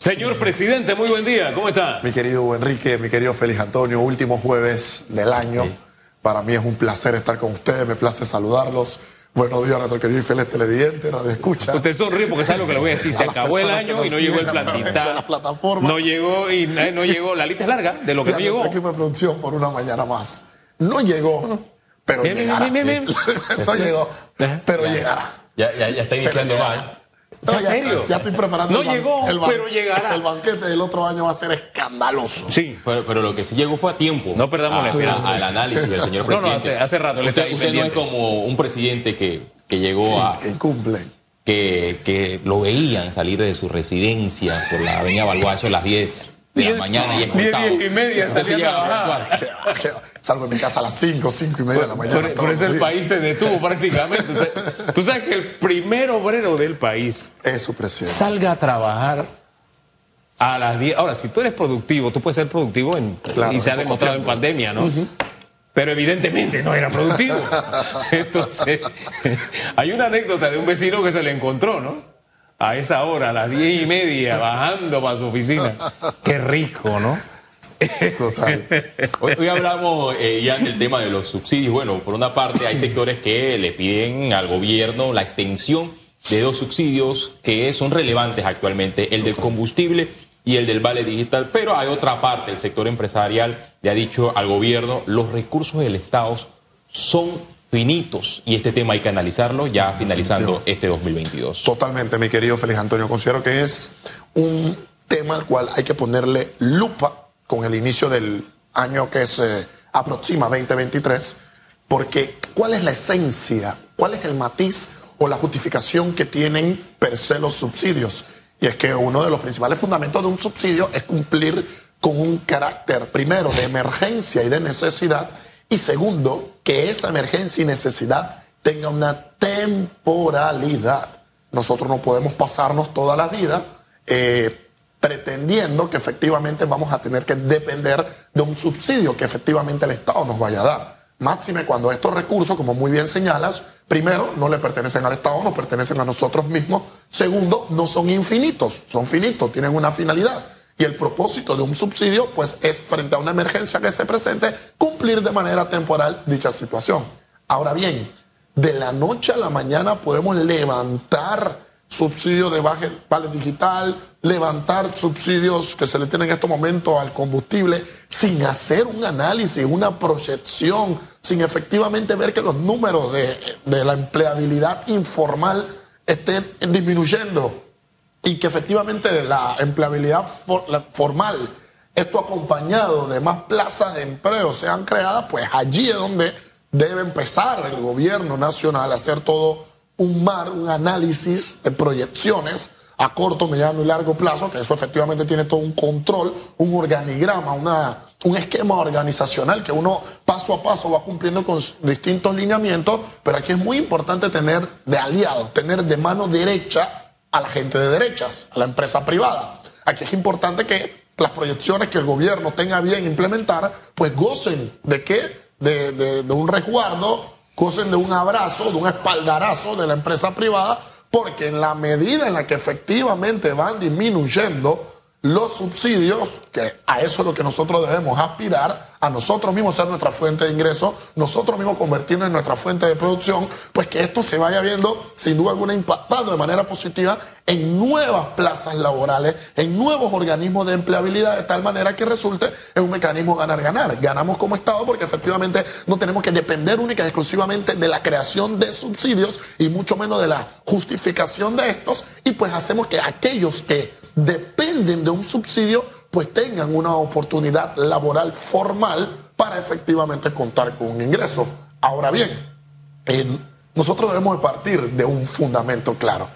Señor presidente, muy buen día. ¿Cómo está? Mi querido Enrique, mi querido Félix Antonio, último jueves del año. Para mí es un placer estar con ustedes, me place saludarlos. Buenos días a nuestro querido y feliz televidente, radio escucha. Usted sonríe porque sabe lo que le voy a decir. Se acabó el año y no llegó el plantita. La plataforma. No llegó y no llegó. La lista es larga de lo que no llegó. equipo de producción por una mañana más. No llegó, pero Bien, llegará. bien, bien, bien. no llegó, pero llegará. Ya, ya, ya está iniciando mal. No, ¿En serio? Ya estoy preparando. No el ban- llegó, el ban- pero llegará. El banquete del otro año va a ser escandaloso. Sí. Pero, pero lo que sí llegó fue a tiempo. No perdamos a- la esperanza. Al análisis del señor No, no, presidente. hace- hace rato le usted, usted no es como un presidente que, que llegó a. Que cumplen. Que, que lo veían salir de su residencia por la avenida Balboa, eso a las 10 de la mañana y Diez, escoltado. diez y media salía a trabajar. Salgo de mi casa a las 5, 5 y media de la mañana. Por, por eso el país se detuvo prácticamente. Usted- Tú sabes que el primer obrero del país Es su presidente. salga a trabajar a las 10. Ahora, si tú eres productivo, tú puedes ser productivo en, Claro, y se ha demostrado en pandemia, ¿no? Pero evidentemente no era productivo. Entonces, hay una anécdota de un vecino que se le encontró, ¿no? A esa hora, a las diez y media, bajando para su oficina. Qué rico, ¿no? Total. Hoy, hoy hablamos eh, ya del tema de los subsidios. Bueno, por una parte hay sectores que le piden al gobierno la extensión de dos subsidios que son relevantes actualmente, el del combustible y el del vale digital, pero hay otra parte, el sector empresarial le ha dicho al gobierno, los recursos del Estado son finitos y este tema hay que analizarlo ya finalizando este 2022. Totalmente, mi querido Félix Antonio. Considero que es un tema al cual hay que ponerle lupa con el inicio del año que se aproxima 2023, porque ¿cuál es la esencia? ¿Cuál es el matiz o la justificación que tienen per se los subsidios? Y es que uno de los principales fundamentos de un subsidio es cumplir con un carácter, primero, de emergencia y de necesidad, y segundo, que esa emergencia y necesidad tenga una temporalidad. Nosotros no podemos pasarnos toda la vida eh, pretendiendo que efectivamente vamos a tener que depender de un subsidio que efectivamente el Estado nos vaya a dar. Máxime cuando estos recursos, como muy bien señalas, primero, no le pertenecen al Estado, nos pertenecen a nosotros mismos. Segundo, no son infinitos, son finitos, tienen una finalidad. Y el propósito de un subsidio, pues, es frente a una emergencia que se presente, cumplir de manera temporal dicha situación. Ahora bien, de la noche a la mañana podemos levantar subsidios de baje- vale digital, levantar subsidios que se le tienen en estos momentos al combustible, sin hacer un análisis, una proyección, sin efectivamente ver que los números de, de la empleabilidad informal estén disminuyendo y que efectivamente la empleabilidad formal, esto acompañado de más plazas de empleo sean creadas, pues allí es donde debe empezar el gobierno nacional a hacer todo un mar, un análisis de proyecciones a corto, mediano y largo plazo, que eso efectivamente tiene todo un control, un organigrama, una, un esquema organizacional que uno paso a paso va cumpliendo con distintos lineamientos, pero aquí es muy importante tener de aliados, tener de mano derecha a la gente de derechas, a la empresa privada. Aquí es importante que las proyecciones que el gobierno tenga bien implementar, pues gocen de qué? De, de- de un resguardo, gocen de un abrazo, de un espaldarazo de la empresa privada, porque en la medida en la que efectivamente van disminuyendo los subsidios, que a eso es lo que nosotros debemos aspirar, a nosotros mismos ser nuestra fuente de ingresos, nosotros mismos convertirnos en nuestra fuente de producción, pues que esto se vaya viendo sin duda alguna impactando de manera positiva en nuevas plazas laborales, en nuevos organismos de empleabilidad, de tal manera que resulte en un mecanismo ganar-ganar. Ganamos como Estado porque efectivamente no tenemos que depender única y exclusivamente de la creación de subsidios y mucho menos de la justificación de estos, y pues hacemos que aquellos que dependen de un subsidio, pues tengan una oportunidad laboral formal para efectivamente contar con un ingreso. Ahora bien, en- nosotros debemos de partir de un fundamento claro.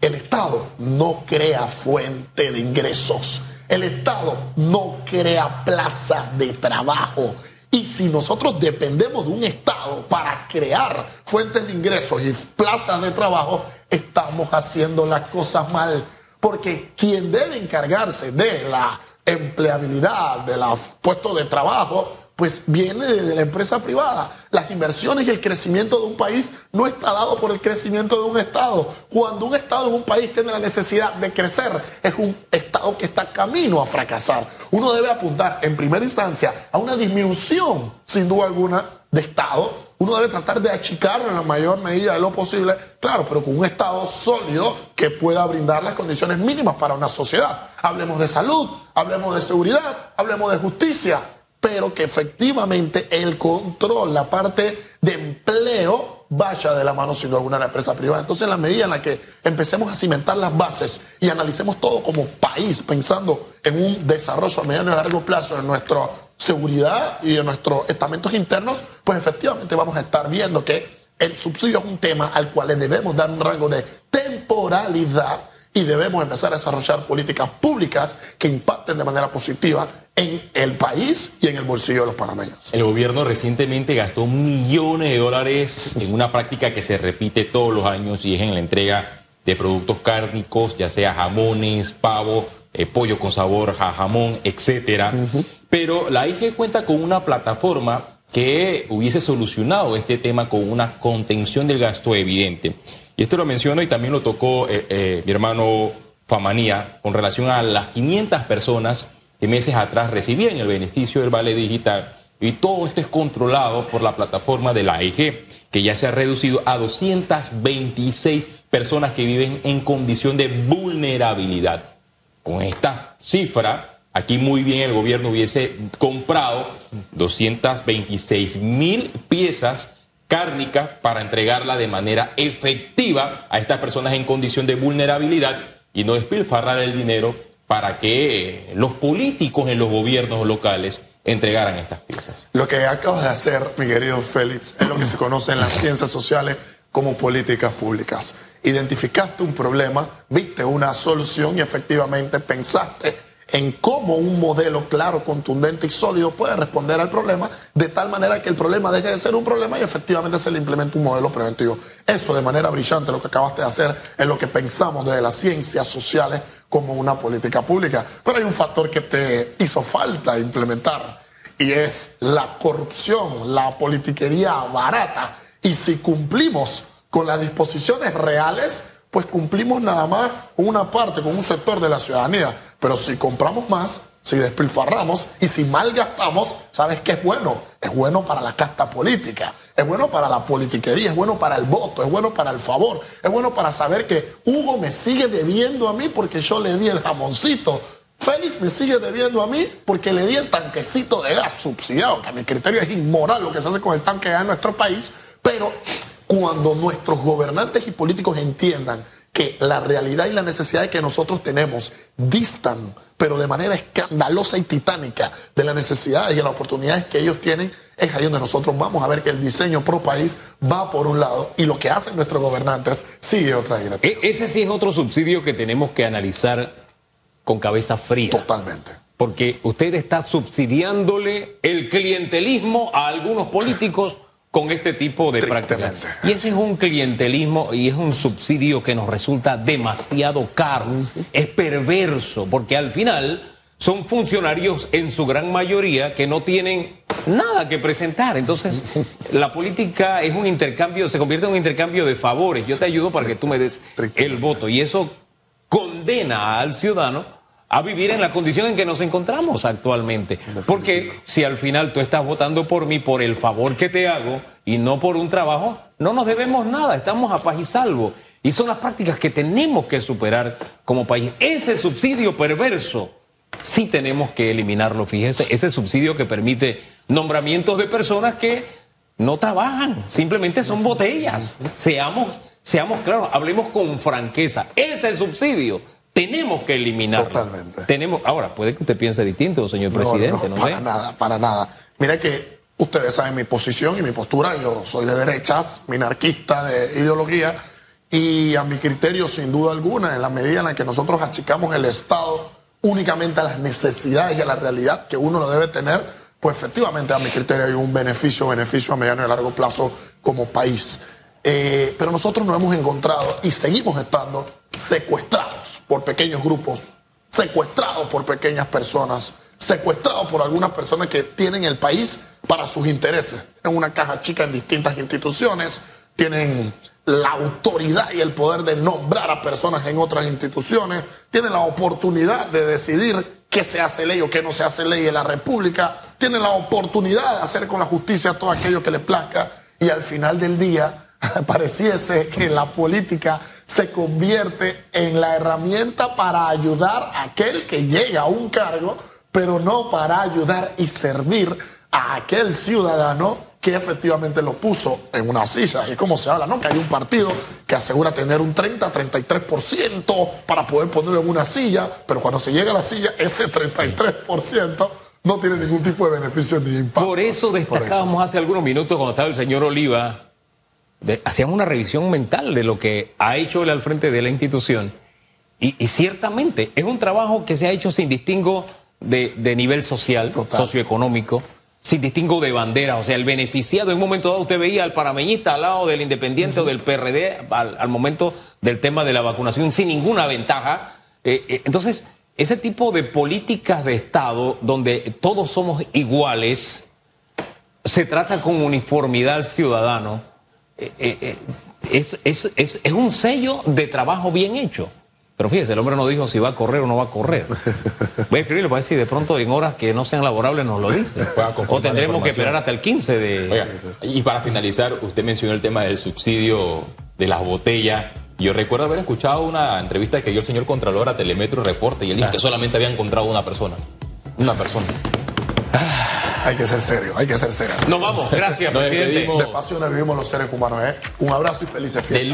El Estado no crea fuente de ingresos. El Estado no crea plaza de trabajo. Y si nosotros dependemos de un Estado para crear fuentes de ingresos y plazas de trabajo, estamos haciendo las cosas mal. Porque quien debe encargarse de la empleabilidad, de los puestos de trabajo, pues viene de la empresa privada. Las inversiones y el crecimiento de un país no está dado por el crecimiento de un Estado. Cuando un Estado en un país tiene la necesidad de crecer, es un Estado que está camino a fracasar. Uno debe apuntar en primera instancia a una disminución, sin duda alguna, de Estado. Uno debe tratar de achicarlo en la mayor medida de lo posible, claro, pero con un Estado sólido que pueda brindar las condiciones mínimas para una sociedad. Hablemos de salud, hablemos de seguridad, hablemos de justicia pero que efectivamente el control, la parte de empleo, vaya de la mano sin alguna de la empresa privada. Entonces, en la medida en la que empecemos a cimentar las bases y analicemos todo como país, pensando en un desarrollo a mediano y largo plazo de nuestra seguridad y de nuestros estamentos internos, pues efectivamente vamos a estar viendo que el subsidio es un tema al cual le debemos dar un rango de temporalidad y debemos empezar a desarrollar políticas públicas que impacten de manera positiva en el país y en el bolsillo de los panameños. El gobierno recientemente gastó millones de dólares en una práctica que se repite todos los años y es en la entrega de productos cárnicos, ya sea jamones, pavo, eh, pollo con sabor a jamón, etcétera. Pero la IG cuenta con una plataforma que hubiese solucionado este tema con una contención del gasto evidente. Y esto lo menciono y también lo tocó eh, eh, mi hermano Famanía con relación a las 500 personas que meses atrás recibían el beneficio del vale digital. Y todo esto es controlado por la plataforma de la AIG, que ya se ha reducido a 226 personas que viven en condición de vulnerabilidad. Con esta cifra, aquí muy bien el gobierno hubiese comprado 226 mil piezas cárnica para entregarla de manera efectiva a estas personas en condición de vulnerabilidad y no despilfarrar el dinero para que los políticos en los gobiernos locales entregaran estas piezas. Lo que acabas de hacer, mi querido Félix, es lo que se conoce en las ciencias sociales como políticas públicas. Identificaste un problema, viste una solución y efectivamente pensaste en cómo un modelo claro, contundente y sólido puede responder al problema de tal manera que el problema deje de ser un problema y efectivamente se le implementa un modelo preventivo. Eso de manera brillante lo que acabaste de hacer es lo que pensamos desde las ciencias sociales como una política pública. Pero hay un factor que te hizo falta implementar y es la corrupción, la politiquería barata. Y si cumplimos con las disposiciones reales, pues cumplimos nada más con una parte, con un sector de la ciudadanía. Pero si compramos más, si despilfarramos y si malgastamos, ¿sabes qué es bueno? Es bueno para la casta política, es bueno para la politiquería, es bueno para el voto, es bueno para el favor, es bueno para saber que Hugo me sigue debiendo a mí porque yo le di el jamoncito. Félix me sigue debiendo a mí porque le di el tanquecito de gas subsidiado, que a mi criterio es inmoral lo que se hace con el tanque de gas en nuestro país, pero cuando nuestros gobernantes y políticos entiendan que la realidad y la necesidad que nosotros tenemos distan, pero de manera escandalosa y titánica, de las necesidades y las oportunidades que ellos tienen, es ahí donde nosotros vamos a ver que el diseño pro país va por un lado y lo que hacen nuestros gobernantes sigue otra dirección. E-, ese sí es otro subsidio que tenemos que analizar con cabeza fría. Totalmente. Porque usted está subsidiándole el clientelismo a algunos políticos con este tipo de prácticas. Y ese es un clientelismo y es un subsidio que nos resulta demasiado caro. Es perverso, porque al final son funcionarios en su gran mayoría que no tienen nada que presentar. Entonces, la política es un intercambio, se convierte en un intercambio de favores. Yo te ayudo para que tú me des el voto. Y eso condena al ciudadano a vivir en la condición en que nos encontramos actualmente. Porque si al final tú estás votando por mí por el favor que te hago y no por un trabajo, no nos debemos nada, estamos a paz y salvo. Y son las prácticas que tenemos que superar como país. Ese subsidio perverso sí tenemos que eliminarlo, fíjese, ese subsidio que permite nombramientos de personas que no trabajan, simplemente son botellas. Seamos, seamos claros, hablemos con franqueza. Ese subsidio tenemos que eliminarlo. Totalmente. Tenemos, ahora, puede que usted piense distinto, señor presidente. No, para nada, para nada. Mira que ustedes saben mi posición y mi postura. Yo soy de derechas, minarquista de ideología. Y a mi criterio, sin duda alguna, en la medida en la que nosotros achicamos el Estado únicamente a las necesidades y a la realidad que uno lo debe tener, pues efectivamente a mi criterio hay un beneficio, beneficio a mediano y largo plazo como país. Eh, pero nosotros nos hemos encontrado y seguimos estando secuestrados por pequeños grupos, secuestrados por pequeñas personas, secuestrados por algunas personas que tienen el país para sus intereses. Tienen una caja chica en distintas instituciones, tienen la autoridad y el poder de nombrar a personas en otras instituciones, tienen la oportunidad de decidir qué se hace ley o qué no se hace ley en la República, tienen la oportunidad de hacer con la justicia todo aquello que les plazca y al final del día pareciese que la política se convierte en la herramienta para ayudar a aquel que llega a un cargo, pero no para ayudar y servir a aquel ciudadano que efectivamente lo puso en una silla. Y como se habla, ¿no? Que hay un partido que asegura tener un 30, 33% para poder ponerlo en una silla, pero cuando se llega a la silla, ese 33% no tiene ningún tipo de beneficio ni impacto. Por eso destacábamos hace algunos minutos cuando estaba el señor Oliva, hacíamos una revisión mental de lo que ha hecho él al frente de la institución. Y, ciertamente es un trabajo que se ha hecho sin distingo de, nivel social, socioeconómico sin distingo de bandera. O sea, el beneficiado, en un momento dado usted veía al parameñista al lado del independiente o del PRD al, momento del tema de la vacunación sin ninguna ventaja. Eh, eh, entonces, ese tipo de políticas de Estado donde todos somos iguales, se trata con uniformidad al ciudadano, eh, es, es un sello de trabajo bien hecho. Pero fíjese, el hombre no dijo si va a correr o no va a correr. Voy a escribirle para ver si de pronto en horas que no sean laborables nos lo dice. O tendremos que esperar hasta el 15 de... y para finalizar, usted mencionó el tema del subsidio de las botellas. Yo recuerdo haber escuchado una entrevista que dio el señor Contralor a Telemetro Reporte y él dijo que solamente había encontrado una persona. Una persona. Hay que ser serio, hay que ser serio. Nos vamos, gracias, presidente. De pasiones vivimos los seres humanos, ¿eh? Un abrazo y felices fiestas.